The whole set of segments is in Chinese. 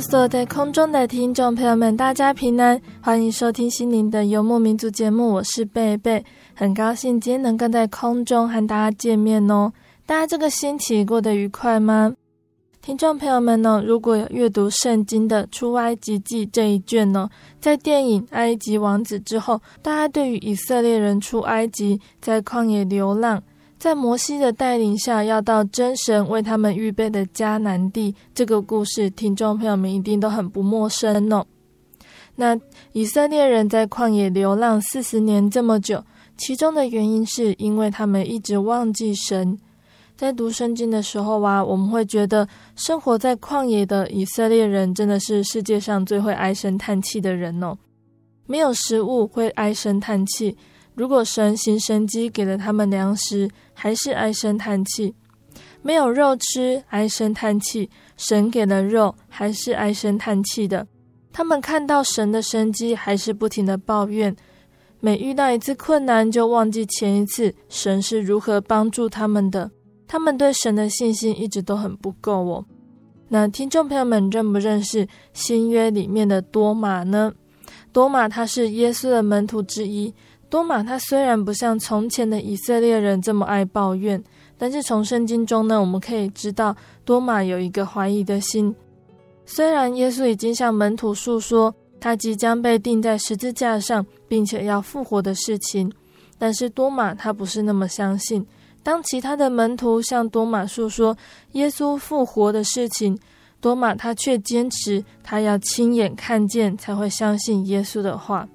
所在空中的听众朋友们，大家平安，欢迎收听心灵的游牧民族节目，我是贝贝，很高兴今天能够在空中和大家见面哦。大家这个星期过得愉快吗？听众朋友们呢，如果有阅读圣经的出埃及记这一卷呢，在电影《埃及王子》之后，大家对于以色列人出埃及，在旷野流浪。在摩西的带领下，要到真神为他们预备的迦南地，这个故事，听众朋友们一定都很不陌生哦。那以色列人在旷野流浪四十年这么久，其中的原因是因为他们一直忘记神。在读圣经的时候啊，我们会觉得生活在旷野的以色列人真的是世界上最会唉声叹气的人哦。没有食物会唉声叹气。如果神行神机给了他们粮食，还是唉声叹气；没有肉吃，唉声叹气；神给了肉，还是唉声叹气的。他们看到神的生机，还是不停的抱怨。每遇到一次困难，就忘记前一次神是如何帮助他们的。他们对神的信心一直都很不够哦。那听众朋友们认不认识新约里面的多马呢？多马他是耶稣的门徒之一。多马他虽然不像从前的以色列人这么爱抱怨，但是从圣经中呢，我们可以知道多马有一个怀疑的心。虽然耶稣已经向门徒诉说他即将被钉在十字架上，并且要复活的事情，但是多马他不是那么相信。当其他的门徒向多马诉说耶稣复活的事情，多马他却坚持他要亲眼看见才会相信耶稣的话。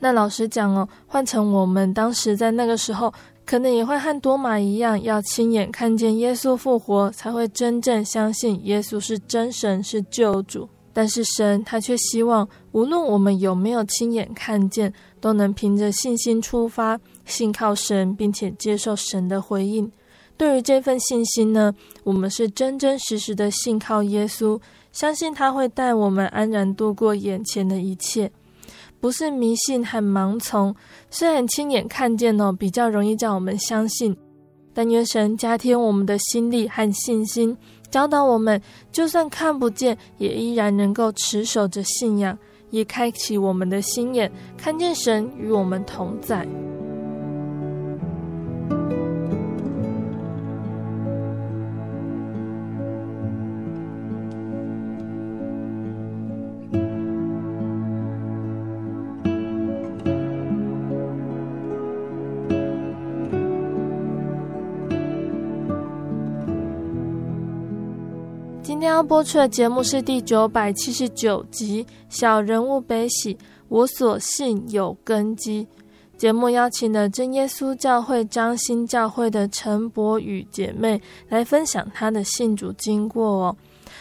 那老实讲哦，换成我们当时在那个时候，可能也会和多马一样，要亲眼看见耶稣复活，才会真正相信耶稣是真神，是救主。但是神他却希望，无论我们有没有亲眼看见，都能凭着信心出发，信靠神，并且接受神的回应。对于这份信心呢，我们是真真实实的信靠耶稣，相信他会带我们安然度过眼前的一切。不是迷信和盲从，虽然亲眼看见哦，比较容易叫我们相信，但愿神加添我们的心力和信心，教导我们，就算看不见，也依然能够持守着信仰，也开启我们的心眼，看见神与我们同在。要播出的节目是第九百七十九集《小人物悲喜》，我所信有根基。节目邀请了真耶稣教会张新教会的陈柏宇姐妹来分享她的信主经过哦。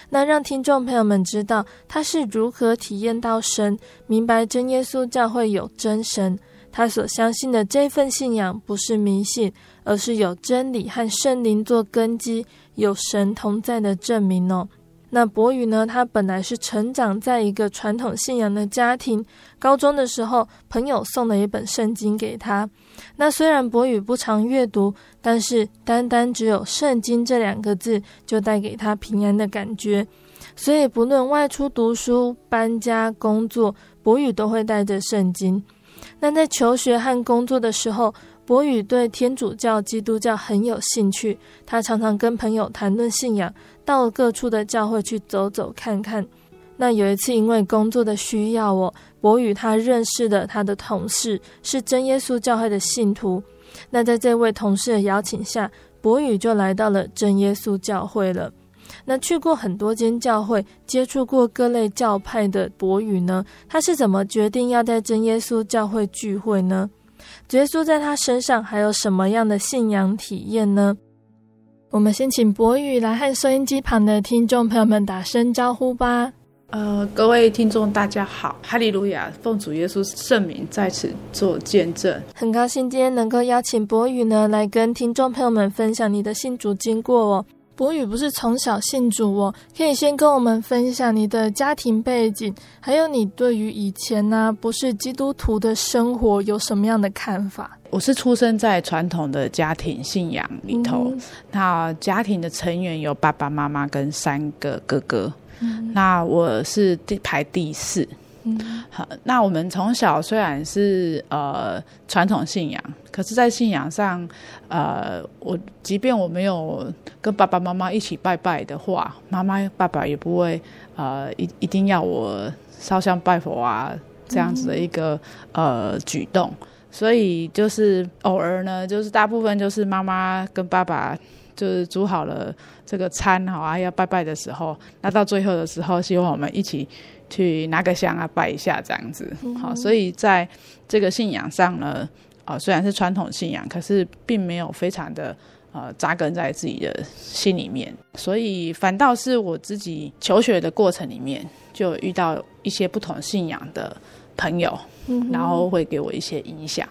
那让听众朋友们知道她是如何体验到神，明白真耶稣教会有真神。她所相信的这份信仰不是迷信，而是有真理和圣灵做根基。有神同在的证明哦。那博宇呢，他本来是成长在一个传统信仰的家庭，高中的时候，朋友送了一本圣经给他。那虽然博宇不常阅读，但是单单只有“圣经”这两个字，就带给他平安的感觉。所以不论外出读书、搬家、工作，博宇都会带着圣经。那在求学和工作的时候，博宇对天主教、基督教很有兴趣，他常常跟朋友谈论信仰，到各处的教会去走走看看。那有一次，因为工作的需要，哦，博宇他认识的他的同事是真耶稣教会的信徒。那在这位同事的邀请下，博宇就来到了真耶稣教会了。那去过很多间教会，接触过各类教派的博宇呢，他是怎么决定要在真耶稣教会聚会呢？耶稣在他身上还有什么样的信仰体验呢？我们先请博宇来和收音机旁的听众朋友们打声招呼吧。呃，各位听众，大家好，哈利路亚，奉主耶稣圣名在此做见证。很高兴今天能够邀请博宇呢，来跟听众朋友们分享你的信主经过哦。博宇不是从小信主哦，可以先跟我们分享你的家庭背景，还有你对于以前呢、啊、不是基督徒的生活有什么样的看法？我是出生在传统的家庭信仰里头，嗯、那家庭的成员有爸爸妈妈跟三个哥哥，嗯、那我是第排第四。嗯，好，那我们从小虽然是呃传统信仰，可是，在信仰上，呃，我即便我没有跟爸爸妈妈一起拜拜的话，妈妈爸爸也不会呃一一定要我烧香拜佛啊这样子的一个、嗯、呃举动，所以就是偶尔呢，就是大部分就是妈妈跟爸爸就是煮好了这个餐好啊要拜拜的时候，那到最后的时候，希望我们一起。去拿个香啊，拜一下这样子，好，所以在这个信仰上呢，啊，虽然是传统信仰，可是并没有非常的呃扎根在自己的心里面，所以反倒是我自己求学的过程里面，就遇到一些不同信仰的朋友，然后会给我一些影响，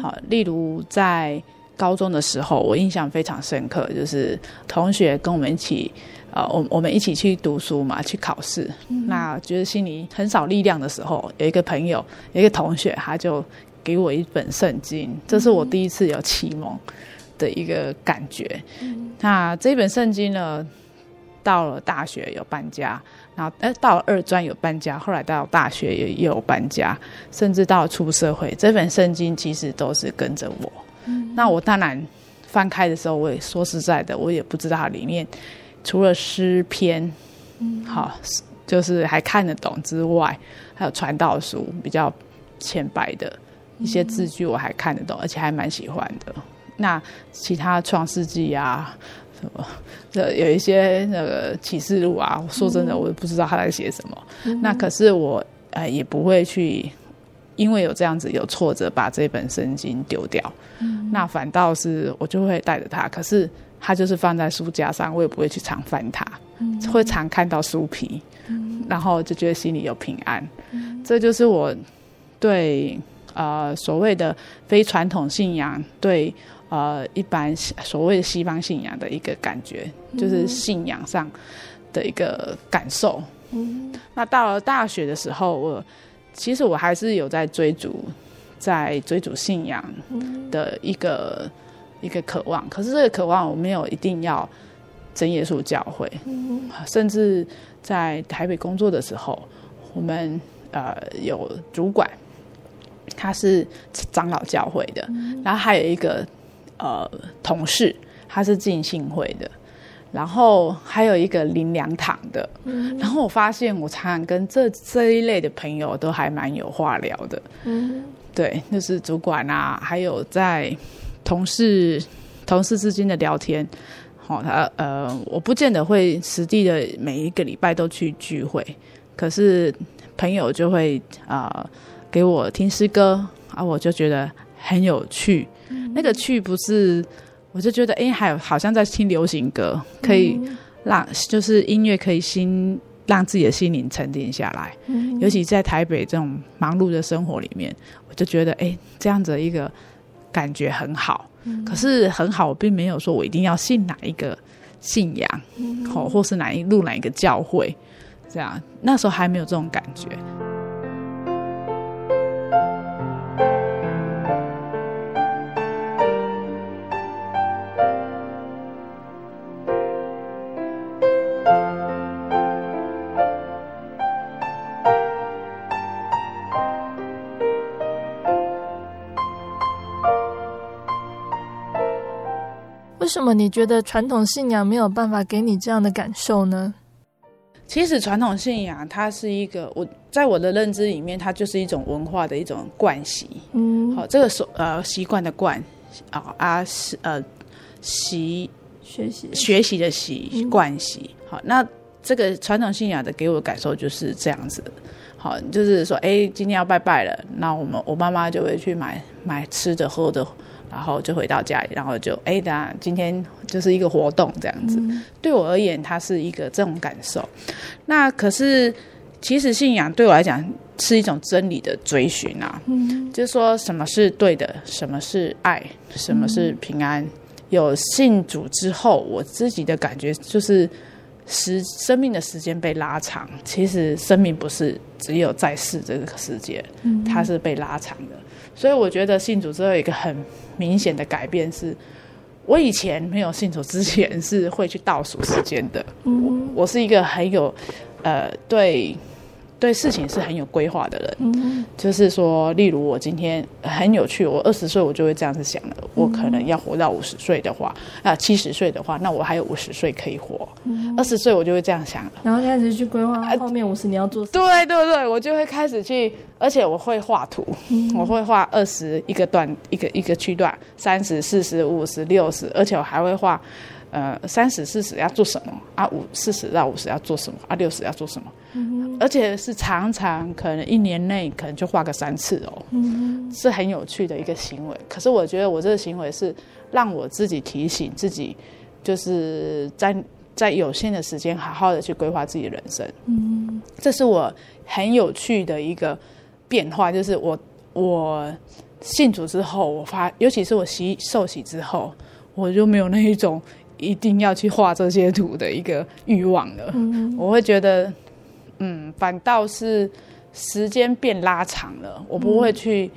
好，例如在高中的时候，我印象非常深刻，就是同学跟我们一起。呃，我我们一起去读书嘛，去考试。嗯、那觉得心里很少力量的时候，有一个朋友，有一个同学，他就给我一本圣经，这是我第一次有启蒙的一个感觉。嗯、那这本圣经呢，到了大学有搬家，然后哎，到了二专有搬家，后来到大学也也有搬家，甚至到出社会，这本圣经其实都是跟着我。嗯、那我当然翻开的时候，我也说实在的，我也不知道它里面。除了诗篇，嗯，好，就是还看得懂之外，还有传道书比较浅白的一些字句，我还看得懂，而且还蛮喜欢的。那其他创世纪啊，什么这有一些那个启示录啊，说真的，我也不知道他在写什么。嗯、那可是我呃也不会去，因为有这样子有挫折，把这本圣经丢掉。嗯、那反倒是我就会带着它，可是。它就是放在书架上，我也不会去常翻它，嗯、会常看到书皮，嗯、然后就觉得心里有平安。嗯、这就是我对呃所谓的非传统信仰，对呃一般所谓的西方信仰的一个感觉，嗯、就是信仰上的一个感受。嗯、那到了大学的时候，我其实我还是有在追逐，在追逐信仰的一个。一个渴望，可是这个渴望我没有一定要真耶稣教会，嗯、甚至在台北工作的时候，我们呃有主管，他是长老教会的，嗯、然后还有一个呃同事，他是进信会的，然后还有一个林良堂的，嗯、然后我发现我常常跟这这一类的朋友都还蛮有话聊的，嗯，对，就是主管啊，还有在。同事同事之间的聊天，好，他呃，我不见得会实地的每一个礼拜都去聚会，可是朋友就会啊、呃、给我听诗歌啊，我就觉得很有趣。嗯、那个趣不是，我就觉得哎，还有好像在听流行歌，可以让就是音乐可以心让自己的心灵沉淀下来。嗯、尤其在台北这种忙碌的生活里面，我就觉得哎，这样子一个。感觉很好，可是很好，我并没有说我一定要信哪一个信仰，好、嗯，或是哪一路哪一个教会，这样，那时候还没有这种感觉。为什么你觉得传统信仰没有办法给你这样的感受呢？其实传统信仰它是一个，我在我的认知里面，它就是一种文化的一种惯习。嗯，好，这个是呃习惯的惯啊啊是呃习学习学习的习惯习。好，那这个传统信仰的给我的感受就是这样子。好，就是说，哎，今天要拜拜了，那我们我妈妈就会去买买吃的喝的。然后就回到家里，然后就哎，那今天就是一个活动这样子。嗯、对我而言，它是一个这种感受。那可是，其实信仰对我来讲是一种真理的追寻啊。嗯，就是说什么是对的，什么是爱，什么是平安。嗯、有信主之后，我自己的感觉就是时生命的时间被拉长。其实生命不是只有在世这个世界，嗯、它是被拉长的。所以我觉得信主之后有一个很明显的改变是，我以前没有信主之前是会去倒数时间的。我我是一个很有呃对。对事情是很有规划的人，嗯、就是说，例如我今天很有趣，我二十岁我就会这样子想了，我可能要活到五十岁的话，啊七十岁的话，那我还有五十岁可以活，二十、嗯、岁我就会这样想了，然后开始去规划后面五十年要做什么。对对对，我就会开始去，而且我会画图，嗯、我会画二十一个段，一个一个区段，三十、四十、五十、六十，而且我还会画。呃，三十、四十要做什么啊？五四十到五十要做什么啊？六十要做什么？嗯、而且是常常可能一年内可能就画个三次哦，嗯、是很有趣的一个行为。可是我觉得我这个行为是让我自己提醒自己，就是在在有限的时间好好的去规划自己的人生。嗯，这是我很有趣的一个变化，就是我我信主之后，我发，尤其是我洗受洗之后，我就没有那一种。一定要去画这些图的一个欲望了，嗯、我会觉得，嗯，反倒是时间变拉长了，我不会去，嗯、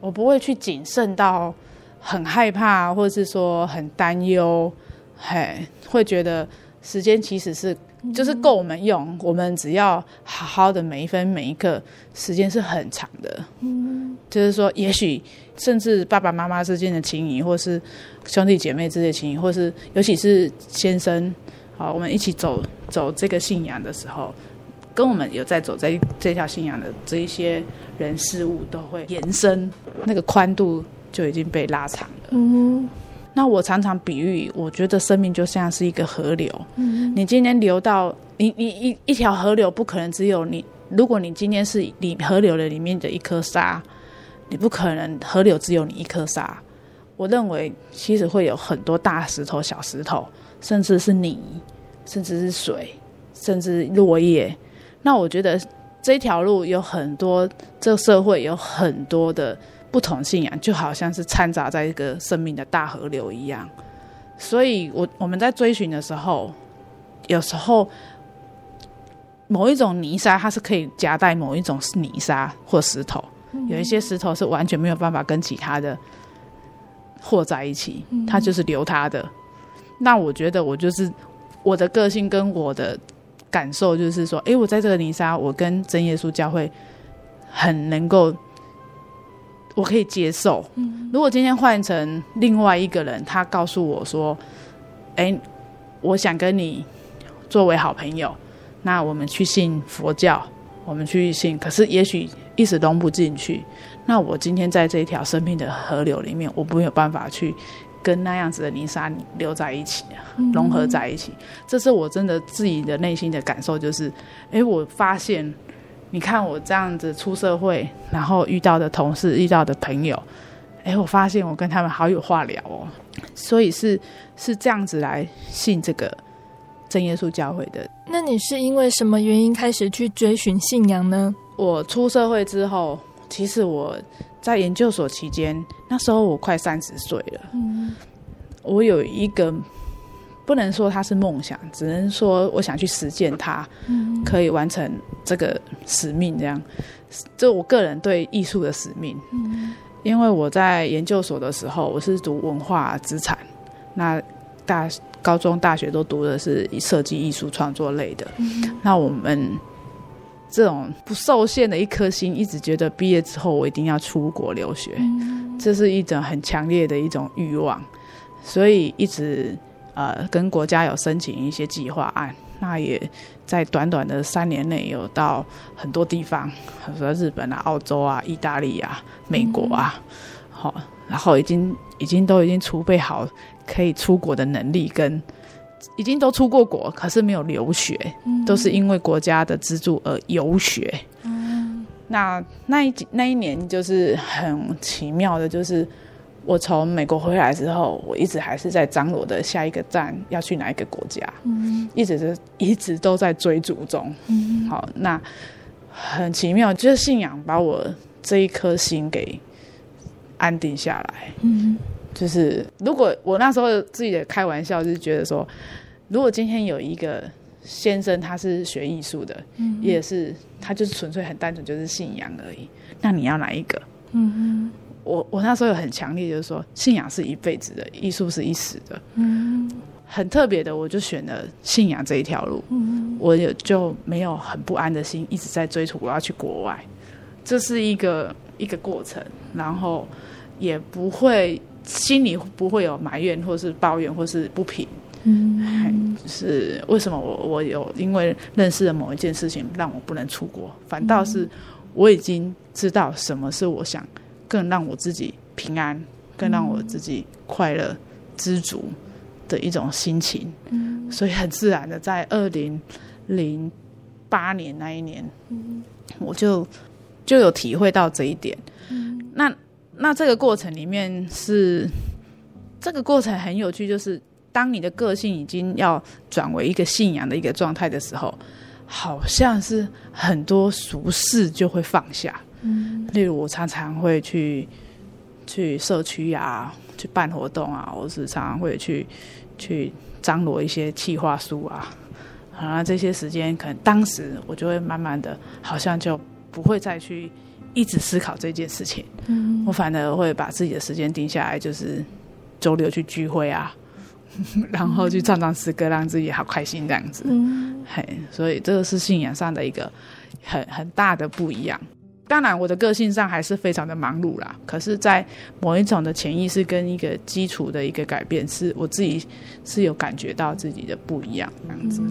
我不会去谨慎到很害怕，或者是说很担忧，嘿，会觉得时间其实是就是够我们用，嗯、我们只要好好的每一分每一刻，时间是很长的，嗯，就是说也许。甚至爸爸妈妈之间的情谊，或是兄弟姐妹之间的情谊，或是尤其是先生，好，我们一起走走这个信仰的时候，跟我们有在走在这条信仰的这一些人事物，都会延伸，那个宽度就已经被拉长了。嗯，那我常常比喻，我觉得生命就像是一个河流。嗯，你今天流到你你一一条河流，不可能只有你。如果你今天是里河流的里面的一颗沙。你不可能河流只有你一颗沙，我认为其实会有很多大石头、小石头，甚至是泥，甚至是水，甚至落叶。那我觉得这条路有很多，这个社会有很多的不同信仰，就好像是掺杂在一个生命的大河流一样。所以我我们在追寻的时候，有时候某一种泥沙，它是可以夹带某一种泥沙或石头。有一些石头是完全没有办法跟其他的和在一起，它就是留它的。那我觉得我就是我的个性跟我的感受就是说，诶，我在这个泥沙，我跟真耶稣教会很能够，我可以接受。如果今天换成另外一个人，他告诉我说，诶，我想跟你作为好朋友，那我们去信佛教，我们去信，可是也许。一时融不进去，那我今天在这一条生命的河流里面，我没有办法去跟那样子的泥沙留在一起，融合在一起。这是我真的自己的内心的感受，就是，哎，我发现，你看我这样子出社会，然后遇到的同事、遇到的朋友，哎，我发现我跟他们好有话聊哦。所以是是这样子来信这个真耶稣教会的。那你是因为什么原因开始去追寻信仰呢？我出社会之后，其实我在研究所期间，那时候我快三十岁了。嗯，我有一个不能说它是梦想，只能说我想去实践它，嗯，可以完成这个使命，这样，就我个人对艺术的使命。嗯，因为我在研究所的时候，我是读文化资产，那大高中、大学都读的是设计艺术创作类的。嗯，那我们这种不受限的一颗心，一直觉得毕业之后我一定要出国留学，嗯，这是一种很强烈的一种欲望，所以一直。呃，跟国家有申请一些计划案，那也在短短的三年内有到很多地方，比如说日本啊、澳洲啊、意大利啊、美国啊，好、嗯，然后已经已经都已经储备好可以出国的能力，跟已经都出过国，可是没有留学，嗯、都是因为国家的资助而游学。嗯，那那一那一年就是很奇妙的，就是。我从美国回来之后，我一直还是在张罗的下一个站要去哪一个国家，嗯，一直是一直都在追逐中。嗯，好，那很奇妙，就是信仰把我这一颗心给安定下来。嗯，就是如果我那时候自己的开玩笑，就是觉得说，如果今天有一个先生他是学艺术的，嗯，也是他就是纯粹很单纯就是信仰而已，那你要哪一个？嗯。我我那时候有很强烈，就是说信仰是一辈子的，艺术是一时的。嗯，很特别的，我就选了信仰这一条路。嗯，我也就没有很不安的心，一直在追逐我要去国外。这是一个一个过程，然后也不会心里不会有埋怨，或是抱怨，或是不平。嗯，就是为什么我我有因为认识了某一件事情让我不能出国，反倒是我已经知道什么是我想。更让我自己平安，更让我自己快乐、知足的一种心情。嗯，所以很自然的，在二零零八年那一年，嗯，我就就有体会到这一点。嗯，那那这个过程里面是这个过程很有趣，就是当你的个性已经要转为一个信仰的一个状态的时候，好像是很多俗事就会放下。嗯，例如我常常会去去社区啊，去办活动啊，我是常常会去去张罗一些企划书啊，啊，这些时间可能当时我就会慢慢的，好像就不会再去一直思考这件事情。嗯，我反而会把自己的时间定下来，就是周六去聚会啊，然后去唱唱诗歌，让自己好开心这样子。嗯，嘿，所以这个是信仰上的一个很很大的不一样。当然，我的个性上还是非常的忙碌啦。可是，在某一种的潜意识跟一个基础的一个改变，是我自己是有感觉到自己的不一样这样子。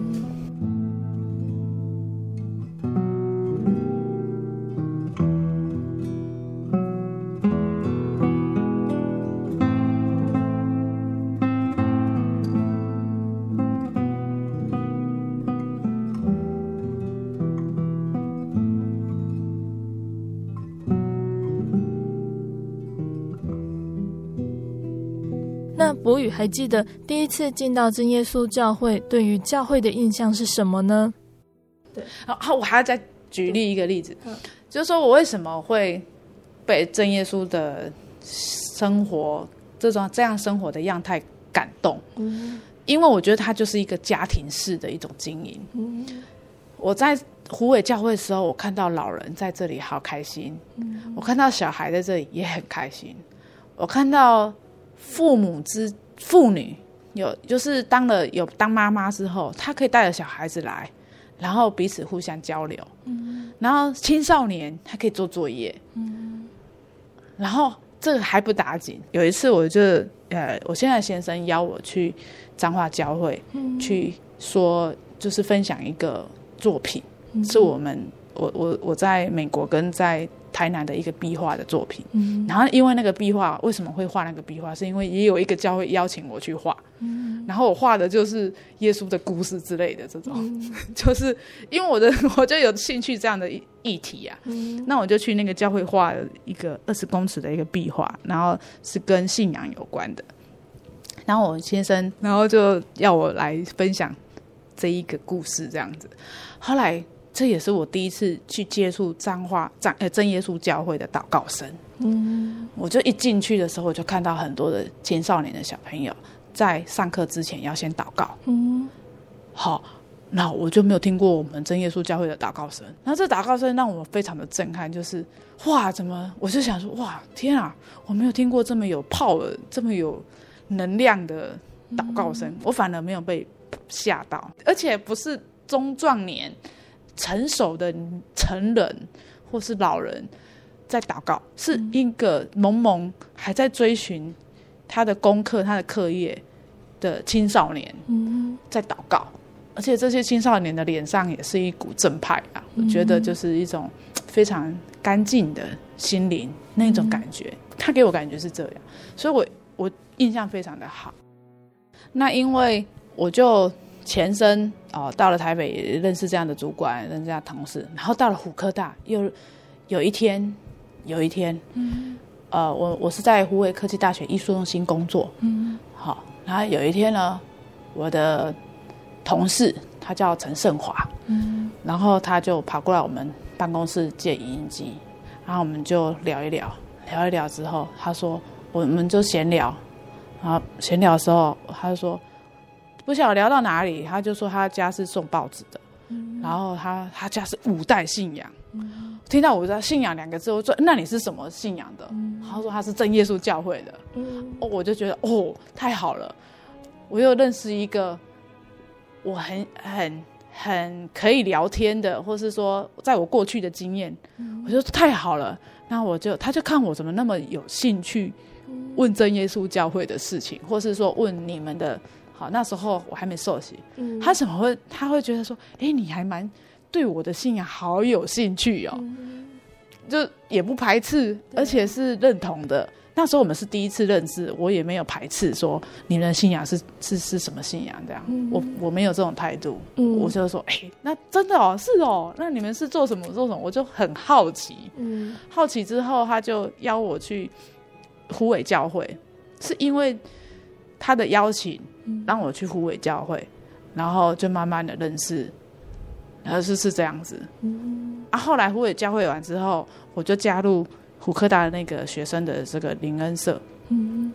还记得第一次进到真耶稣教会，对于教会的印象是什么呢？对，好，我还要再举例一个例子，嗯、就是说我为什么会被真耶稣的生活这种这样生活的样态感动？嗯，因为我觉得它就是一个家庭式的一种经营。嗯，我在湖尾教会的时候，我看到老人在这里好开心，嗯，我看到小孩在这里也很开心，我看到。父母之妇女有，就是当了有当妈妈之后，她可以带着小孩子来，然后彼此互相交流。嗯，然后青少年他可以做作业。嗯，然后这个还不打紧，有一次我就呃，我现在先生邀我去彰化教会，嗯，去说就是分享一个作品，嗯，是我们我我我在美国跟在。台南的一个壁画的作品，嗯，然后因为那个壁画为什么会画那个壁画，是因为也有一个教会邀请我去画，嗯，然后我画的就是耶稣的故事之类的这种，嗯，就是因为我的 我就有兴趣这样的议题啊，嗯，那我就去那个教会画了一个二十公尺的一个壁画，然后是跟信仰有关的，然后我先生然后就要我来分享这一个故事这样子，后来。这也是我第一次去接触彰化彰呃真耶稣教会的祷告声。嗯，我就一进去的时候，我就看到很多的青少年的小朋友在上课之前要先祷告。嗯，好，那我就没有听过我们真耶稣教会的祷告声。然后这祷告声让我非常的震撼，就是哇，怎么？我就想说，哇，天啊，我没有听过这么有 power、这么有能量的祷告声。嗯、我反而没有被吓到，而且不是中壮年、成熟的成人或是老人。在祷告，是一个懵懵还在追寻他的功课、他的课业的青少年，在祷告，而且这些青少年的脸上也是一股正派啊，我觉得就是一种非常干净的心灵那种感觉，他给我感觉是这样，所以我我印象非常的好。那因为我就前身哦，到了台北认识这样的主管，认识这样同事，然后到了虎科大，又有一天。有一天，嗯、呃，我我是在虎尾科技大学艺术中心工作，嗯，好，然后有一天呢，我的同事他叫陈胜华，嗯，然后他就跑过来我们办公室借影印机，然后我们就聊一聊，聊一聊之后，他说我们就闲聊，然后闲聊的时候，他就说不晓得聊到哪里，他就说他家是送报纸的，嗯、然后他他家是五代信仰。嗯、听到我说信仰两个字，我说：“那你是什么信仰的？”嗯、他说：“他是正耶稣教会的。嗯”哦，我就觉得哦，太好了！我又认识一个我很很很可以聊天的，或是说，在我过去的经验，嗯、我就说太好了。那我就他就看我怎么那么有兴趣问真耶稣教会的事情，或是说问你们的。好，那时候我还没受洗，嗯、他怎么会？他会觉得说：“哎，你还蛮。”对我的信仰好有兴趣哦，嗯、就也不排斥，而且是认同的。那时候我们是第一次认识，我也没有排斥说你们的信仰是是是什么信仰这样，嗯、我我没有这种态度，嗯、我就说哎，那真的哦，是哦，那你们是做什么做什么？我就很好奇，嗯、好奇之后他就邀我去虎尾教会，是因为他的邀请让我去虎尾教会，然后就慢慢的认识。而是是这样子，嗯、啊，后来虎尾教会完之后，我就加入虎科大的那个学生的这个灵恩社，嗯，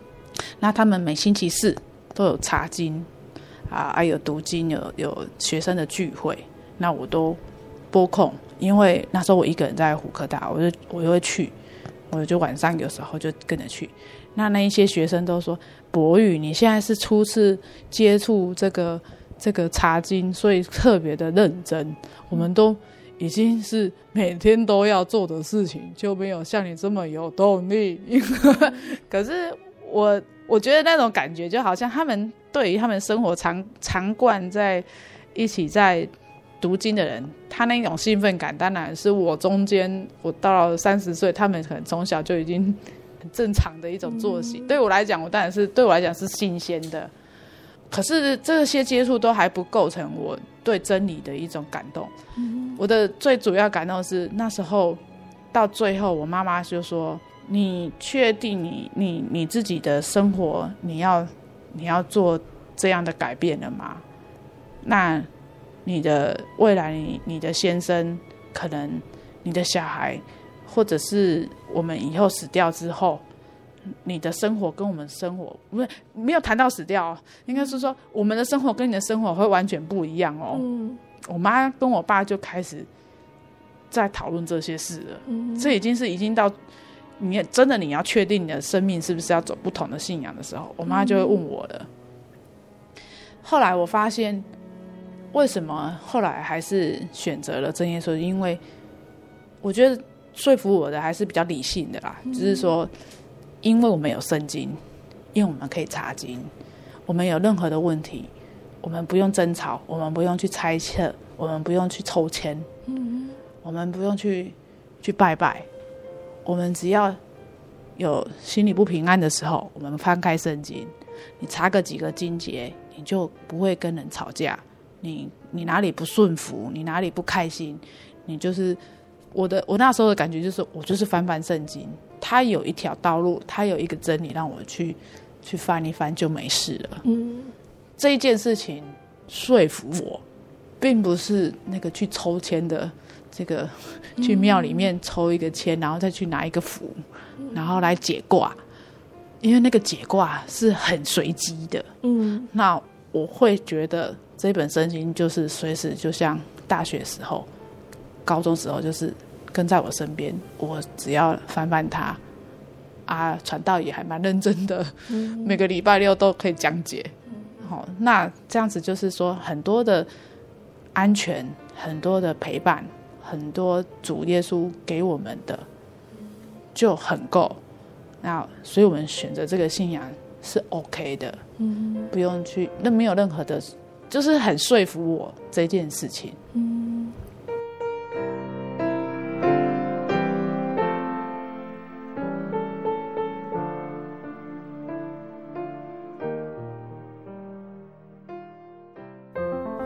那他们每星期四都有查经，啊，还有读经，有有学生的聚会，那我都拨空，因为那时候我一个人在虎科大，我就我就会去，我就晚上有时候就跟着去，那那一些学生都说，博宇，你现在是初次接触这个。这个茶经，所以特别的认真。我们都已经是每天都要做的事情，就没有像你这么有动力。可是我我觉得那种感觉，就好像他们对于他们生活常常惯在一起在读经的人，他那种兴奋感，当然是我中间我到了三十岁，他们可能从小就已经很正常的一种作息。对我来讲，我当然是对我来讲是新鲜的。可是这些接触都还不构成我对真理的一种感动。嗯、我的最主要感动是那时候到最后，我妈妈就说：“你确定你你你自己的生活你要你要做这样的改变了吗？那你的未来，你你的先生，可能你的小孩，或者是我们以后死掉之后。”你的生活跟我们生活不是没有谈到死掉哦，应该是说我们的生活跟你的生活会完全不一样哦。嗯，我妈跟我爸就开始在讨论这些事了。嗯，这已经是已经到你真的你要确定你的生命是不是要走不同的信仰的时候，我妈就会问我了。嗯，后来我发现为什么后来还是选择了正耶稣，因为我觉得说服我的还是比较理性的啦，只是说。因为我们有圣经，因为我们可以查经，我们有任何的问题，我们不用争吵，我们不用去猜测，我们不用去抽签，嗯，我们不用去去拜拜，我们只要有心里不平安的时候，我们翻开圣经，你查个几个经节，你就不会跟人吵架。你你哪里不顺服，你哪里不开心，你就是我的。我那时候的感觉就是，我就是翻翻圣经。它有一条道路，它有一个真理，让我去去翻一翻就没事了。嗯，这一件事情说服我，并不是那个去抽签的，这个 去庙里面抽一个签，然后再去拿一个符，然后来解卦。因为那个解卦是很随机的，嗯，那我会觉得这本圣经就是随时就像大学时候、高中时候，就是跟在我身边，我只要翻翻他，啊，传道也还蛮认真的，嗯、每个礼拜六都可以讲解，好、嗯，那这样子就是说很多的安全，很多的陪伴，很多主耶稣给我们的就很够。那所以我们选择这个信仰是 OK 的，嗯，不用去，那没有任何的，就是很说服我这件事情，嗯。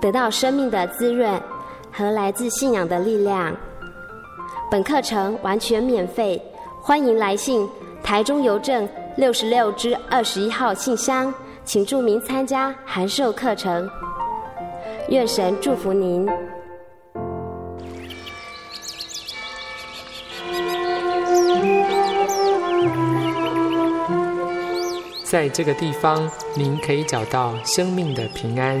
得到生命的滋润和来自信仰的力量。本课程完全免费，欢迎来信台中邮政六十六支二十一号信箱，请注明参加函授课程。愿神祝福您。在这个地方，您可以找到生命的平安。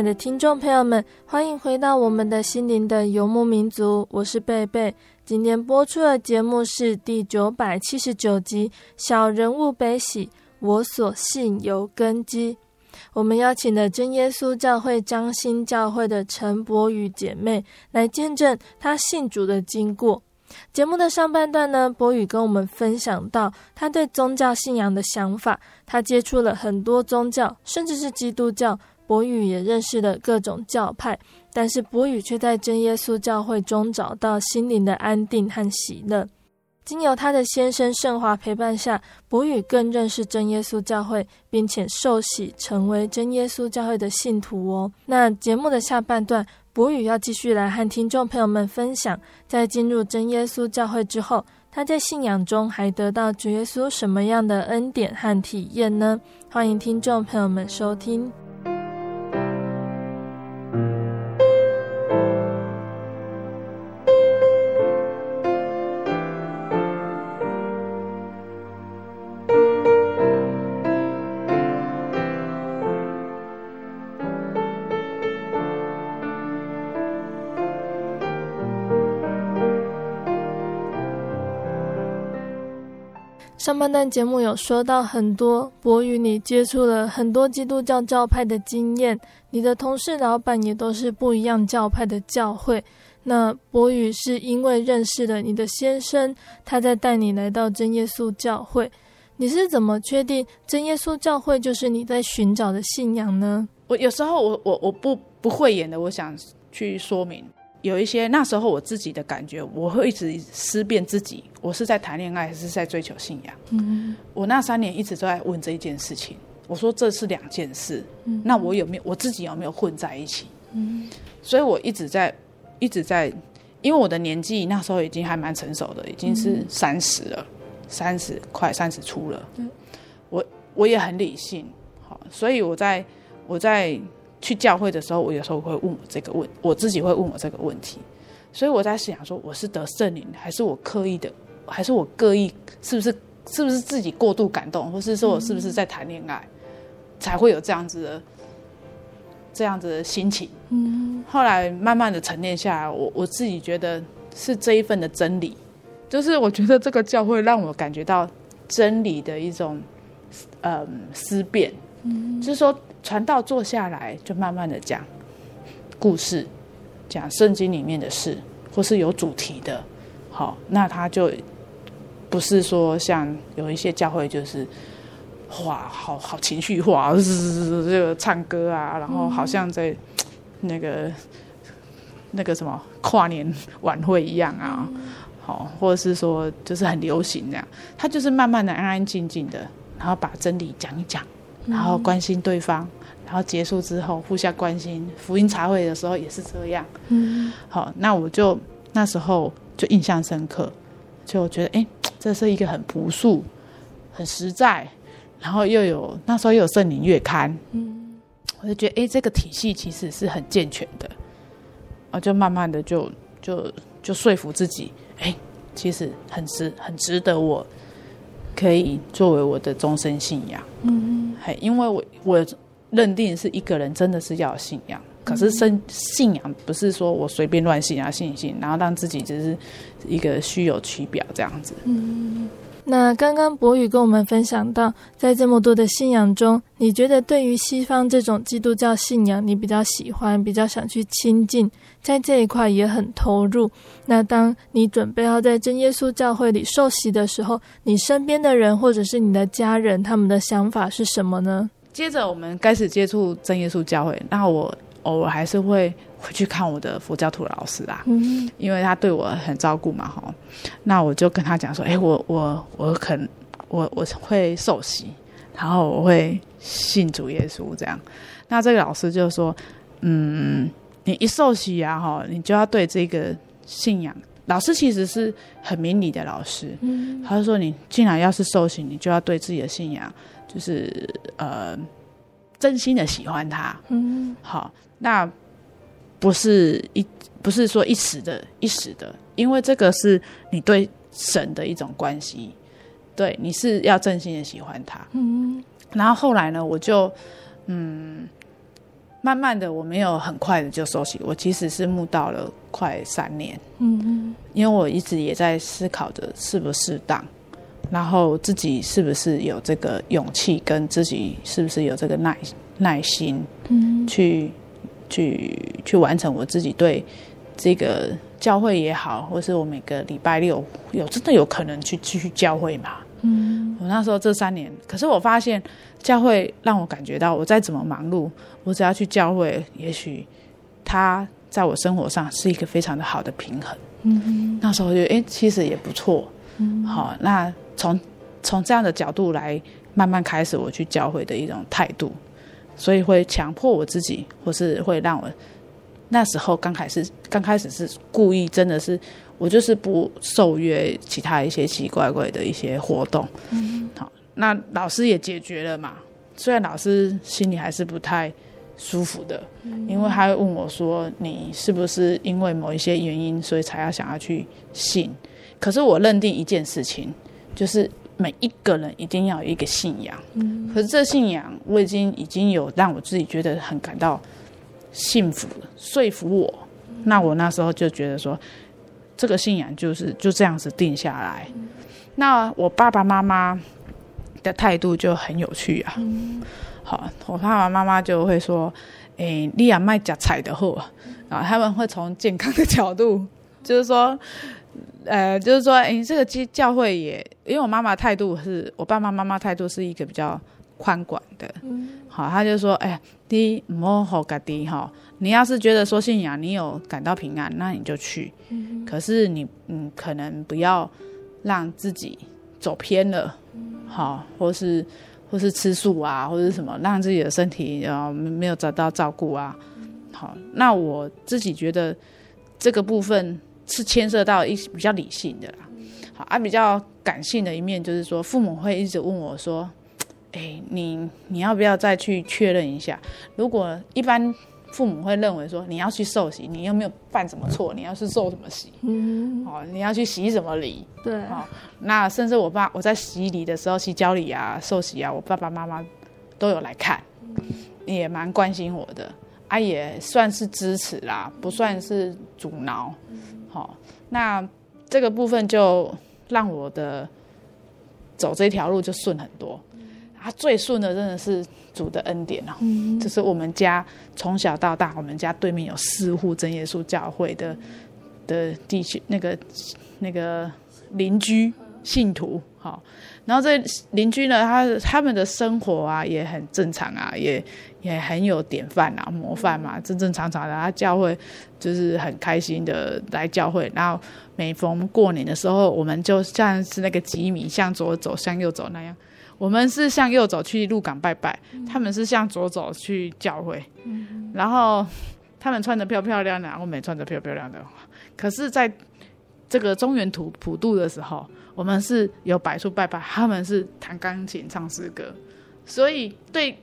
爱的听众朋友们，欢迎回到我们的心灵的游牧民族，我是贝贝。今天播出的节目是第九百七十九集《小人物悲喜，我所信有根基》。我们邀请了真耶稣教会张兴教会的陈柏宇姐妹来见证她信主的经过。节目的上半段呢，柏宇跟我们分享到他对宗教信仰的想法，他接触了很多宗教，甚至是基督教。博宇也认识了各种教派，但是博宇却在真耶稣教会中找到心灵的安定和喜乐。经由他的先生圣华陪伴下，博宇更认识真耶稣教会，并且受洗成为真耶稣教会的信徒哦。那节目的下半段，博宇要继续来和听众朋友们分享，在进入真耶稣教会之后，他在信仰中还得到主耶稣什么样的恩典和体验呢？欢迎听众朋友们收听。上半段节目有说到很多，博宇你接触了很多基督教教派的经验，你的同事、老板也都是不一样教派的教会。那博宇是因为认识了你的先生，他在带你来到真耶稣教会。你是怎么确定真耶稣教会就是你在寻找的信仰呢？我有时候我我我不不会演的，我想去说明。有一些那时候我自己的感觉，我会一直思辨自己，我是在谈恋爱还是在追求信仰？嗯，我那三年一直都在问这一件事情。我说这是两件事，嗯，那我有没有我自己有没有混在一起？嗯，所以我一直在一直在，因为我的年纪那时候已经还蛮成熟的，已经是三十了，三十快三十出了。嗯，我我也很理性，好，所以我在我在去教会的时候，我有时候会问我这个问，我自己会问我这个问题，所以我在想说，我是得圣灵，还是我刻意的，还是我刻意，是不是是不是自己过度感动，或是说我是不是在谈恋爱，嗯、才会有这样子的这样子的心情？嗯，后来慢慢的沉淀下来，我我自己觉得是这一份的真理。就是我觉得这个教会让我感觉到真理的一种，嗯，思辨，嗯，就是说传道坐下来就慢慢的讲故事，讲圣经里面的事，或是有主题的，好，那他就不是说像有一些教会就是，哇，好好情绪化，这个唱歌啊，然后好像在那个那个什么跨年晚会一样啊。好或者是说，就是很流行这样，他就是慢慢的、安安静静的，然后把真理讲一讲，然后关心对方，然后结束之后互相关心。福音茶会的时候也是这样。嗯，好，那我就那时候就印象深刻，就觉得哎、欸，这是一个很朴素、很实在，然后又有那时候又有圣灵月刊，嗯，我就觉得哎、欸，这个体系其实是很健全的，我，就慢慢的就就就说服自己。哎，其实很值，很值得我可以作为我的终身信仰。嗯，嘿，因为我我认定是一个人真的是要有信仰，可是信信仰不是说我随便乱信啊，信一信，然后让自己只是一个虚有其表这样子。嗯。那刚刚博宇跟我们分享到，在这么多的信仰中，你觉得对于西方这种基督教信仰，你比较喜欢，比较想去亲近，在这一块也很投入。那当你准备要在真耶稣教会里受洗的时候，你身边的人或者是你的家人，他们的想法是什么呢？接着我们开始接触真耶稣教会，那我偶尔还是会。回去看我的佛教徒老师啊，嗯，因为他对我很照顾嘛，哈。那我就跟他讲说，哎，我我我肯，我我会受洗，然后我会信主耶稣这样。那这个老师就说，嗯，你一受洗啊，哈，你就要对这个信仰。老师其实是很明理的老师，嗯，他就说，你既然要是受洗，你就要对自己的信仰，就是呃，真心的喜欢他，嗯，好，那。不是一不是说一时的，一时的，因为这个是你对神的一种关系，对，你是要真心的喜欢他。嗯，然后后来呢，我就嗯，慢慢的，我没有很快的就收起，我其实是慕到了快三年。嗯嗯，因为我一直也在思考着适不适当，然后自己是不是有这个勇气，跟自己是不是有这个耐耐心，嗯，去。去去完成我自己对这个教会也好，或是我每个礼拜六有真的有可能去继续教会嘛？嗯，我那时候这三年，可是我发现教会让我感觉到，我再怎么忙碌，我只要去教会，也许他在我生活上是一个非常的好的平衡。嗯，那时候我觉得，哎，其实也不错。嗯，好，那从从这样的角度来慢慢开始我去教会的一种态度。所以会强迫我自己，或是会让我那时候刚开始，刚开始是故意，真的是我就是不受约其他一些奇奇怪怪的一些活动。嗯，好，那老师也解决了嘛。虽然老师心里还是不太舒服的，嗯，因为他会问我说：“你是不是因为某一些原因，所以才要想要去信？”可是我认定一件事情，就是。每一个人一定要有一个信仰，嗯，可是这信仰我已经已经有让我自己觉得很感到幸福了，说服我。那我那时候就觉得说，这个信仰就是就这样子定下来。那我爸爸妈妈的态度就很有趣啊。好，我爸爸妈妈就会说：“诶，你也卖假菜的货。”啊，他们会从健康的角度，就是说。呃，就是说，哎，这个教教会也，因为我妈妈态度是我爸爸妈妈态度是一个比较宽广的，嗯，好，他就说，哎，第一，莫好嘎第哈，你要是觉得说信仰你有感到平安，那你就去，嗯，可是你嗯，可能不要让自己走偏了，好，或是或是吃素啊，或者什么，让自己的身体呃没有得到照顾啊，好，那我自己觉得这个部分。是牵涉到一比较理性的啦，好啊，比较感性的一面就是说，父母会一直问我说：“哎，你你要不要再去确认一下？如果一般父母会认为说你要去受洗，你又没有犯什么错，你要去受什么洗？嗯，哦，你要去洗什么礼？对，哦，那甚至我爸我在洗礼的时候，洗脚礼啊、受洗啊，我爸爸妈妈都有来看，也蛮关心我的，啊，也算是支持啦，不算是阻挠。好，哦，那这个部分就让我的走这条路就顺很多。他最顺的真的是主的恩典哦，嗯，就是我们家从小到大，我们家对面有四户真耶稣教会的的地区，那个那个邻居信徒，好，然后这邻居呢，他他们的生活啊也很正常啊，也也很有典范啊，模范嘛，正正常常的，他教会就是很开心的来教会，然后每逢过年的时候，我们就像是那个吉米向左走向右走那样。我们是向右走去鹿港拜拜，嗯、他们是向左走去教会，嗯、然后他们穿的漂漂亮亮，我们也穿的漂漂亮亮。可是，在这个中原土普渡的时候，我们是有摆出拜拜，他们是弹钢琴唱诗歌。所以，对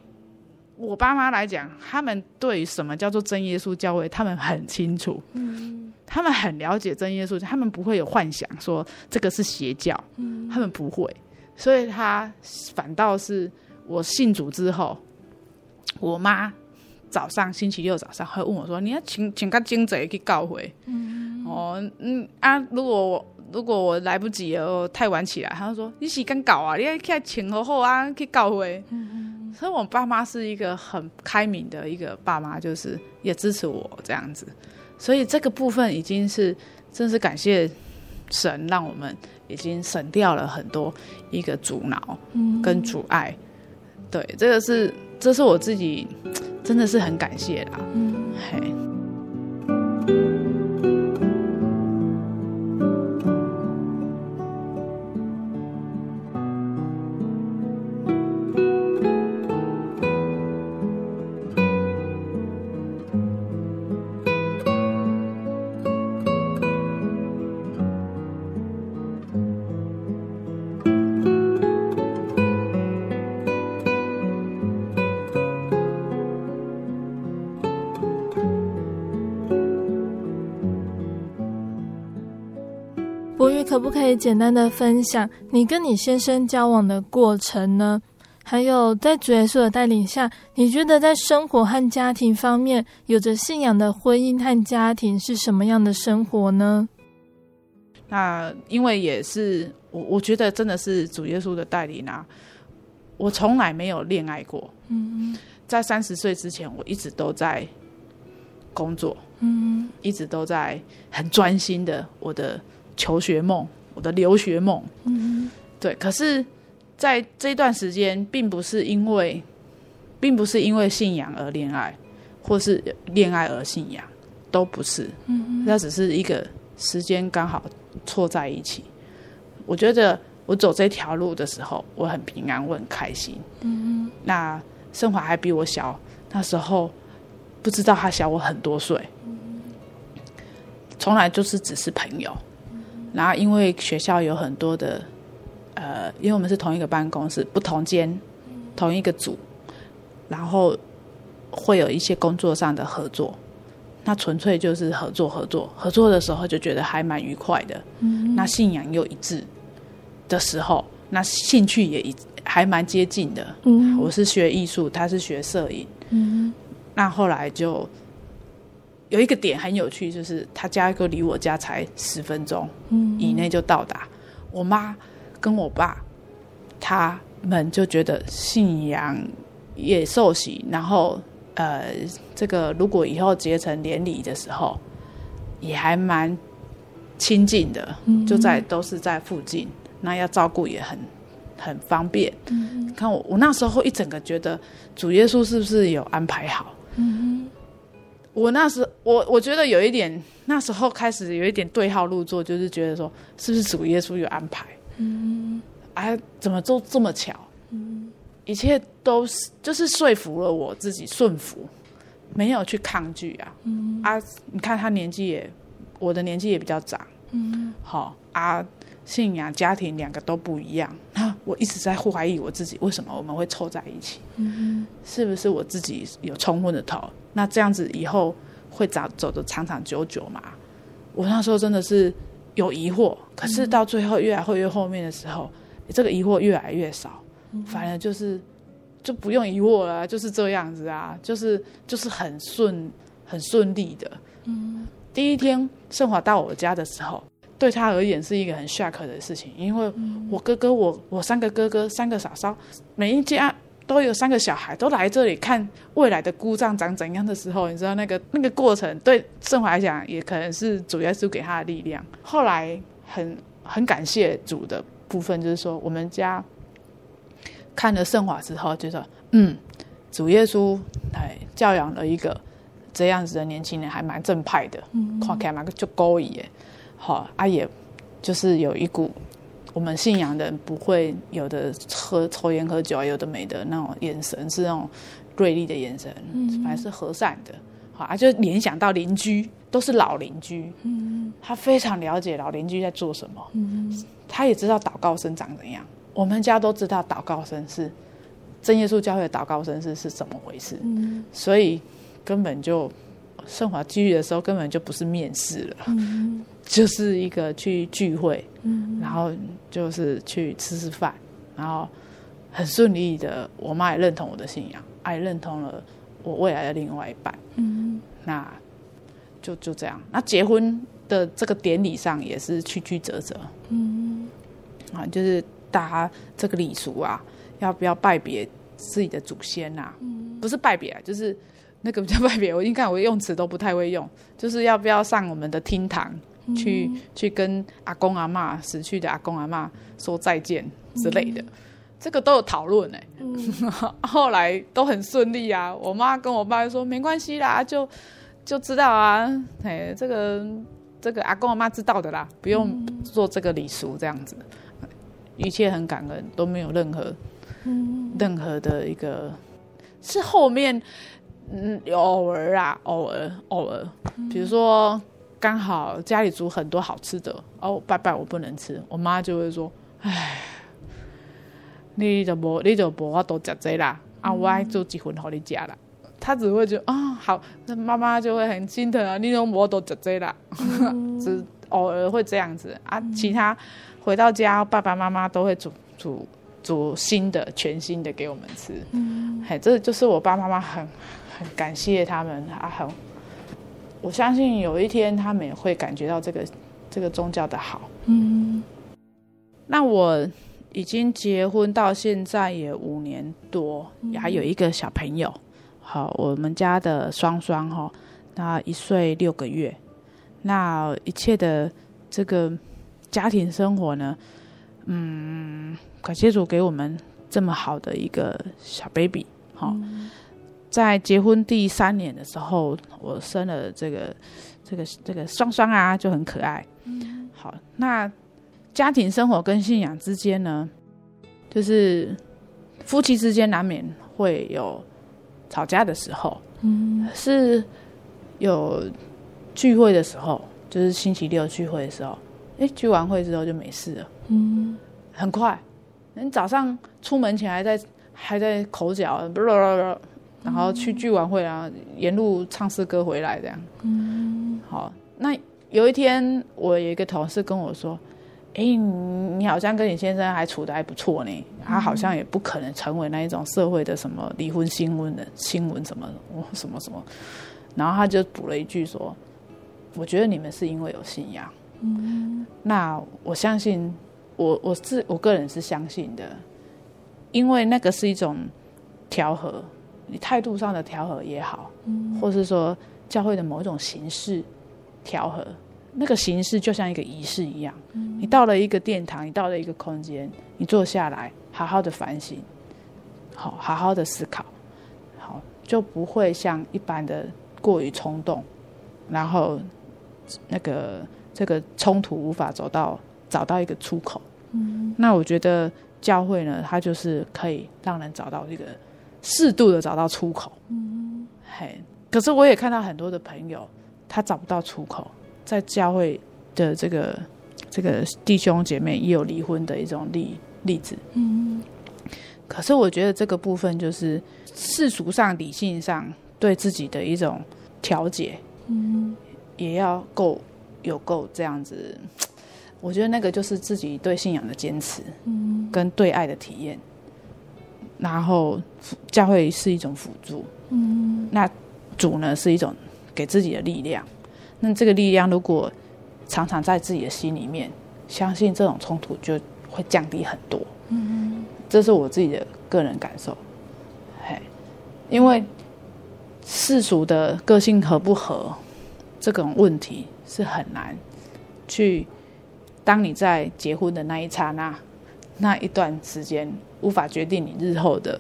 我爸妈来讲，他们对于什么叫做真耶稣教会，他们很清楚，嗯、他们很了解真耶稣，他们不会有幻想说这个是邪教，嗯、他们不会。所以他反倒是我信主之后，我妈早上星期六早上会问我说：“你要请请个经者去教会？”嗯，哦，嗯啊，如果我如果我来不及哦，太晚起来，他就说：“你时间搞啊，你要去请好好啊去教会。”嗯，所以我爸妈是一个很开明的一个爸妈，就是也支持我这样子。所以这个部分已经是真是感谢神，让我们。已经省掉了很多一个阻挠跟阻碍，嗯、对，这个是这是我自己真的是很感谢啦，嗯，嘿。可不可以简单的分享你跟你先生交往的过程呢？还有在主耶稣的带领下，你觉得在生活和家庭方面，有着信仰的婚姻和家庭是什么样的生活呢？那因为也是我，我觉得真的是主耶稣的带领啊。我从来没有恋爱过，嗯，在三十岁之前，我一直都在工作，嗯，一直都在很专心的我的。求学梦，我的留学梦，嗯，对。可是，在这段时间，并不是因为，并不是因为信仰而恋爱，或是恋爱而信仰，都不是。嗯，那只是一个时间刚好错在一起。我觉得我走这条路的时候，我很平安，我很开心。嗯，那盛华还比我小，那时候不知道他小我很多岁，从来就是只是朋友。然后，因为学校有很多的，呃，因为我们是同一个办公室，不同间，同一个组，然后会有一些工作上的合作，那纯粹就是合作合作合作的时候就觉得还蛮愉快的。嗯，那信仰又一致的时候，那兴趣也一还蛮接近的。嗯，我是学艺术，他是学摄影。嗯，那后来就。有一个点很有趣，就是他家哥离我家才十分钟以内就到达。嗯、我妈跟我爸他们就觉得信仰也受洗，然后呃，这个如果以后结成连理的时候，也还蛮亲近的，嗯、就在都是在附近，那要照顾也很很方便。嗯、看我，我那时候一整个觉得主耶稣是不是有安排好？嗯我那时，我我觉得有一点，那时候开始有一点对号入座，就是觉得说，是不是主耶稣有安排？嗯，哎、啊，怎么就这么巧？嗯，一切都是就是说服了我自己顺服，没有去抗拒啊。嗯啊，你看他年纪也，我的年纪也比较长。嗯，好啊，信仰家庭两个都不一样，那我一直在怀疑我自己，为什么我们会凑在一起？嗯，是不是我自己有冲昏了头？那这样子以后会走走得长长久久嘛？我那时候真的是有疑惑，可是到最后越来越后面的时候，这个疑惑越来越少，反而就是就不用疑惑了，就是这样子啊，就是就是很顺很顺利的。嗯，第一天盛华到我家的时候。对他而言是一个很 shock 的事情，因为我哥哥，我我三个哥哥，三个嫂嫂，每一家都有三个小孩，都来这里看未来的姑丈长怎样的时候，你知道那个那个过程，对胜华来讲，也可能是主耶稣给他的力量。后来很很感谢主的部分，就是说我们家看了圣华之后，就说嗯，主耶稣来教养了一个这样子的年轻人，还蛮正派的，嗯、看起来蛮就高一耶。好，啊，也就是有一股我们信仰的人不会有的喝抽烟喝酒啊，有的没的那种眼神是那种锐利的眼神，嗯，反正是和善的。好啊，就联想到邻居都是老邻居，嗯，他非常了解老邻居在做什么，嗯，他也知道祷告声长怎样。我们家都知道祷告声是真耶稣教会的祷告声是是怎么回事，嗯，所以根本就圣华聚的时候根本就不是面试了，嗯。就是一个去聚会，嗯，然后就是去吃吃饭，然后很顺利的，我妈也认同我的信仰，也认同了我未来的另外一半，嗯，那就就这样。那结婚的这个典礼上也是曲曲折折，嗯，啊，就是大家这个礼俗啊，要不要拜别自己的祖先呐？嗯，不是拜别啊，就是那个叫拜别，我应该我用词都不太会用，就是要不要上我们的厅堂。去去跟阿公阿妈死去的阿公阿妈说再见之类的，嗯、这个都有讨论哎。嗯、后来都很顺利啊。我妈跟我爸说没关系啦，就就知道啊。哎，这个这个阿公阿妈知道的啦，不用做这个礼俗这样子，一切很感恩，都没有任何、嗯、任何的一个。是后面嗯，偶尔啊，偶尔偶尔，比如说。刚好家里煮很多好吃的哦，拜拜我不能吃，我妈就会说：“唉，你就无你就不我多吃这啦，啊，我爱做几份给你家啦。”他只会觉得啊、哦、好，那妈妈就会很心疼啊，你都无多吃这啦，只偶尔会这样子。啊，其他回到家爸爸妈妈都会煮煮煮新的全新的给我们吃，嗯，嘿，这就是我爸爸妈妈很很感谢他们啊，很。我相信有一天他们也会感觉到这个这个宗教的好。嗯，那我已经结婚到现在也五年多，也还有一个小朋友。好，我们家的双双哈，那一岁六个月。那一切的这个家庭生活呢，嗯，感谢主给我们这么好的一个小 baby。好。在结婚第三年的时候，我生了这个这个这个双双啊，就很可爱。嗯，好，那家庭生活跟信仰之间呢，就是夫妻之间难免会有吵架的时候。嗯，是有聚会的时候，就是星期六聚会的时候，哎，聚完会之后就没事了。嗯，很快，你早上出门前还在还在口角，不不然后去聚完会啊，沿路唱诗歌回来这样。嗯，好。那有一天，我有一个同事跟我说：“哎，你好像跟你先生还处的还不错呢。他好像也不可能成为那一种社会的什么离婚新闻的新闻什么什么什么。”然后他就补了一句说：“我觉得你们是因为有信仰。”嗯，那我相信，我我是我个人是相信的，因为那个是一种调和。你态度上的调和也好，嗯，或是说教会的某一种形式调和，那个形式就像一个仪式一样。嗯，你到了一个殿堂，你到了一个空间，你坐下来，好好的反省，好，好好的思考，好，就不会像一般的过于冲动，然后那个这个冲突无法走到找到一个出口。嗯，那我觉得教会呢，它就是可以让人找到一个。适度的找到出口，嗯，嘿，可是我也看到很多的朋友，他找不到出口，在教会的这个这个弟兄姐妹也有离婚的一种例例子。嗯，可是我觉得这个部分就是世俗上、理性上对自己的一种调节，嗯，也要够有够这样子。我觉得那个就是自己对信仰的坚持，嗯，跟对爱的体验。然后教会是一种辅助，嗯，那主呢是一种给自己的力量。那这个力量如果常常在自己的心里面，相信这种冲突就会降低很多。嗯，这是我自己的个人感受。嘿，因为世俗的个性合不合这种问题是很难去。当你在结婚的那一刹那，那一段时间无法决定你日后的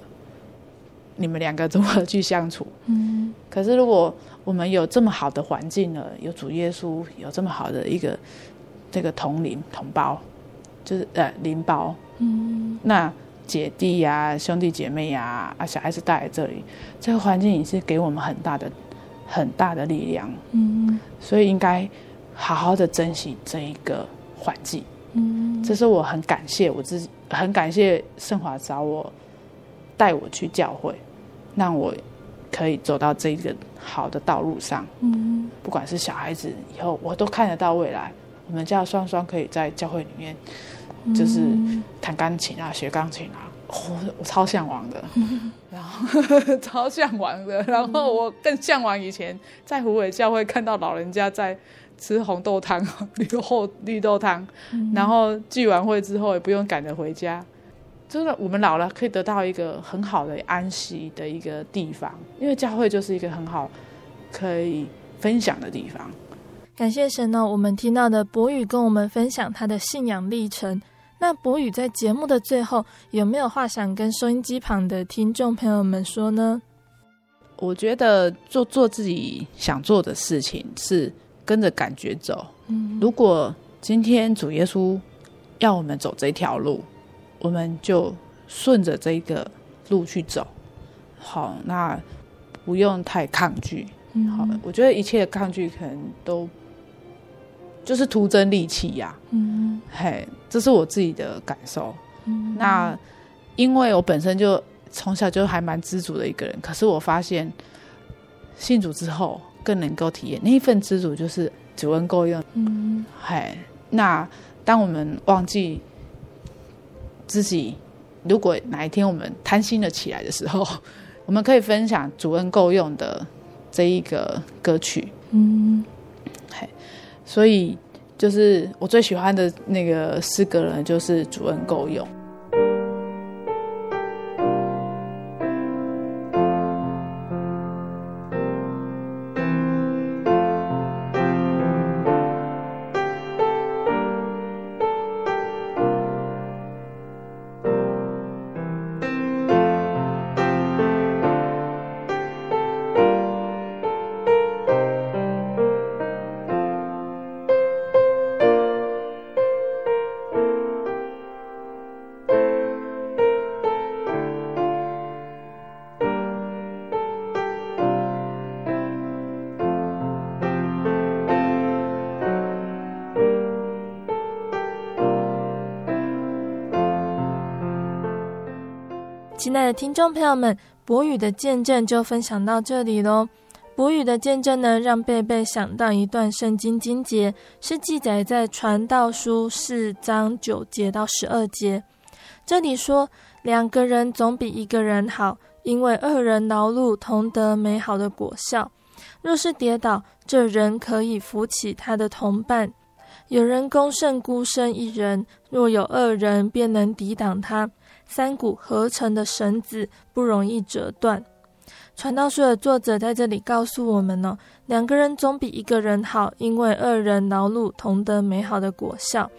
你们两个如何去相处。嗯，可是如果我们有这么好的环境了，有主耶稣，有这么好的一个这个同龄同胞，就是呃邻胞，嗯，那姐弟呀、啊、兄弟姐妹呀、啊，啊小孩子带来这里，这个环境也是给我们很大的很大的力量。嗯，所以应该好好的珍惜这一个。环境，嗯，这是我很感谢我自己，很感谢圣华找我带我去教会，让我可以走到这个好的道路上。嗯，不管是小孩子以后，我都看得到未来。我们家双双可以在教会里面，就是弹钢琴啊，学钢琴啊，我、哦、我超向往的，嗯、然后 超向往的，然后我更向往以前在湖尾教会看到老人家在。吃红豆汤、绿豆绿豆汤，嗯、然后聚完会之后也不用赶着回家，真的，我们老了可以得到一个很好的安息的一个地方，因为教会就是一个很好可以分享的地方。感谢神呢、哦，我们听到的博宇跟我们分享他的信仰历程。那博宇在节目的最后有没有话想跟收音机旁的听众朋友们说呢？我觉得做做自己想做的事情是。跟着感觉走。嗯，如果今天主耶稣要我们走这条路，我们就顺着这个路去走。好，那不用太抗拒。嗯，好，我觉得一切的抗拒可能都就是徒增力气呀。嗯，嘿，这是我自己的感受。嗯，那因为我本身就从小就还蛮知足的一个人，可是我发现信主之后。更能够体验那一份知足，就是主恩够用。嗯，嗨，那当我们忘记自己，如果哪一天我们贪心了起来的时候，我们可以分享主恩够用的这一个歌曲。嗯，嗨，所以就是我最喜欢的那个诗歌呢，就是主恩够用。听众朋友们，博宇的见证就分享到这里喽。博宇的见证呢，让贝贝想到一段圣经经节，是记载在传道书四章九节到十二节。这里说，两个人总比一个人好，因为二人劳碌同得美好的果效。若是跌倒，这人可以扶起他的同伴。有人攻胜孤身一人，若有二人，便能抵挡他。三股合成的绳子不容易折断。传道书的作者在这里告诉我们呢，两个人总比一个人好，因为二人劳碌同得美好的果效。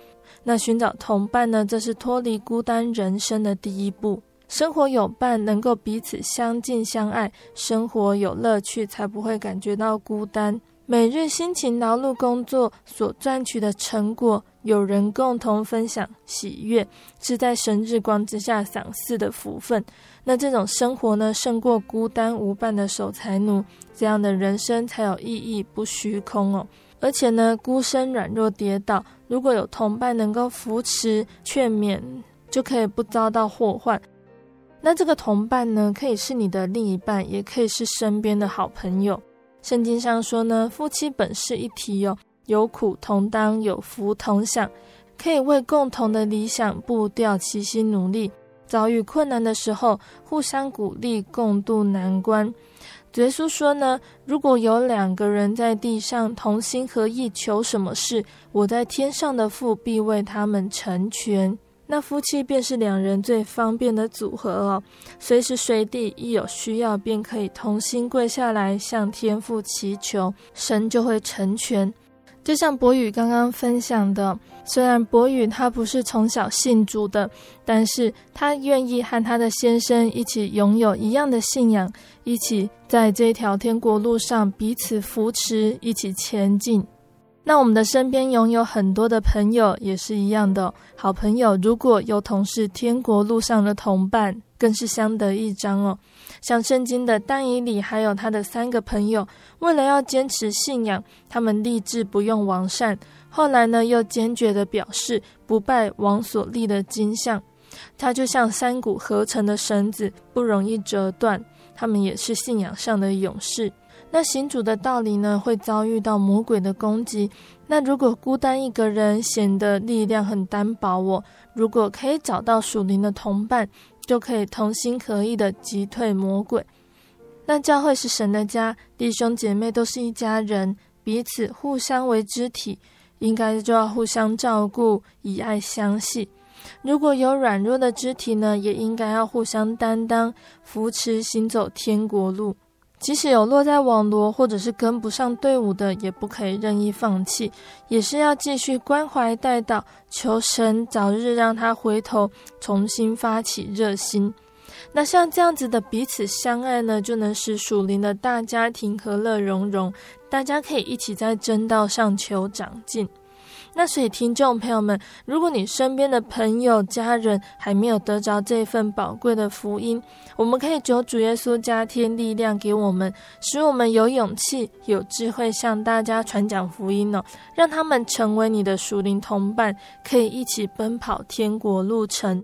那寻找同伴呢，这是脱离孤单人生的第一步。生活有伴，能够彼此相敬相爱，生活有乐趣，才不会感觉到孤单。每日辛勤劳碌工作所赚取的成果，有人共同分享喜悦，是在神日光之下赏赐的福分。那这种生活呢，胜过孤单无伴的守财奴，这样的人生才有意义，不虚空哦。而且呢，孤身软弱跌倒，如果有同伴能够扶持劝勉，就可以不遭到祸患。那这个同伴呢，可以是你的另一半，也可以是身边的好朋友。圣经上说呢，夫妻本是一体哟，有苦同当，有福同享，可以为共同的理想步调齐心努力。遭遇困难的时候，互相鼓励，共度难关。耶稣说呢，如果有两个人在地上同心合意求什么事，我在天上的父必为他们成全。那夫妻便是两人最方便的组合哦，随时随地一有需要，便可以同心跪下来向天父祈求，神就会成全。就像博宇刚刚分享的，虽然博宇他不是从小信主的，但是他愿意和他的先生一起拥有一样的信仰，一起在这条天国路上彼此扶持，一起前进。那我们的身边拥有很多的朋友也是一样的好朋友，如果有同是天国路上的同伴，更是相得益彰哦。像圣经的但以里还有他的三个朋友，为了要坚持信仰，他们立志不用王膳，后来呢又坚决地表示不拜王所立的金像，他就像三股合成的绳子，不容易折断。他们也是信仰上的勇士。那行主的道理呢，会遭遇到魔鬼的攻击。那如果孤单一个人，显得力量很单薄。我如果可以找到属灵的同伴，就可以同心合意的击退魔鬼。那教会是神的家，弟兄姐妹都是一家人，彼此互相为肢体，应该就要互相照顾，以爱相系。如果有软弱的肢体呢，也应该要互相担当，扶持行走天国路。即使有落在网罗或者是跟不上队伍的，也不可以任意放弃，也是要继续关怀带导，求神早日让他回头，重新发起热心。那像这样子的彼此相爱呢，就能使属灵的大家庭和乐融融，大家可以一起在真道上求长进。那所以，听众朋友们，如果你身边的朋友、家人还没有得着这份宝贵的福音，我们可以求主耶稣加添力量给我们，使我们有勇气、有智慧向大家传讲福音哦，让他们成为你的属灵同伴，可以一起奔跑天国路程。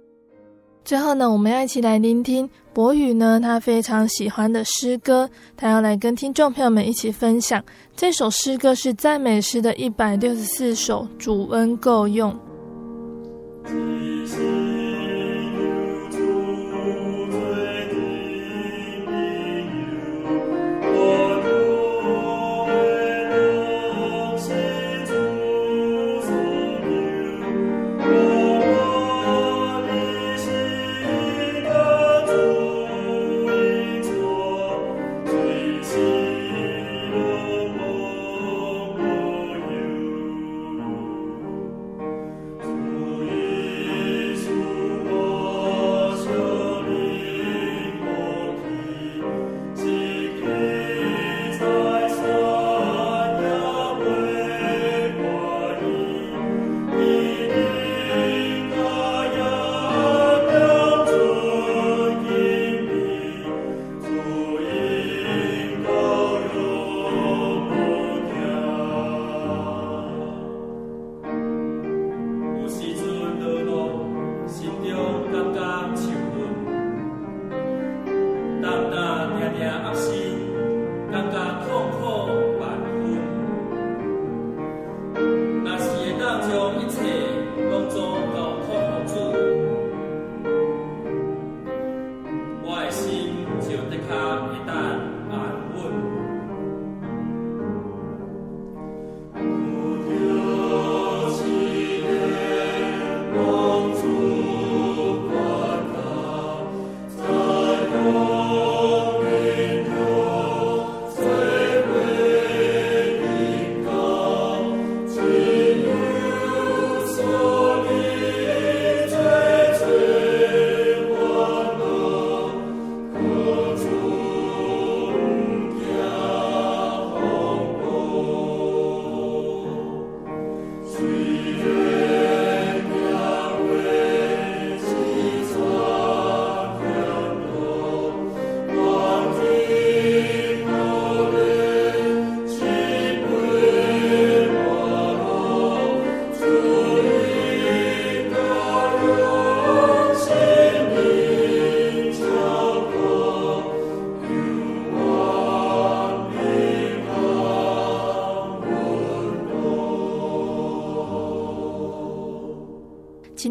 最后呢，我们要一起来聆听博宇呢，他非常喜欢的诗歌，他要来跟听众朋友们一起分享。这首诗歌是赞美诗的一百六十四首，主恩够用。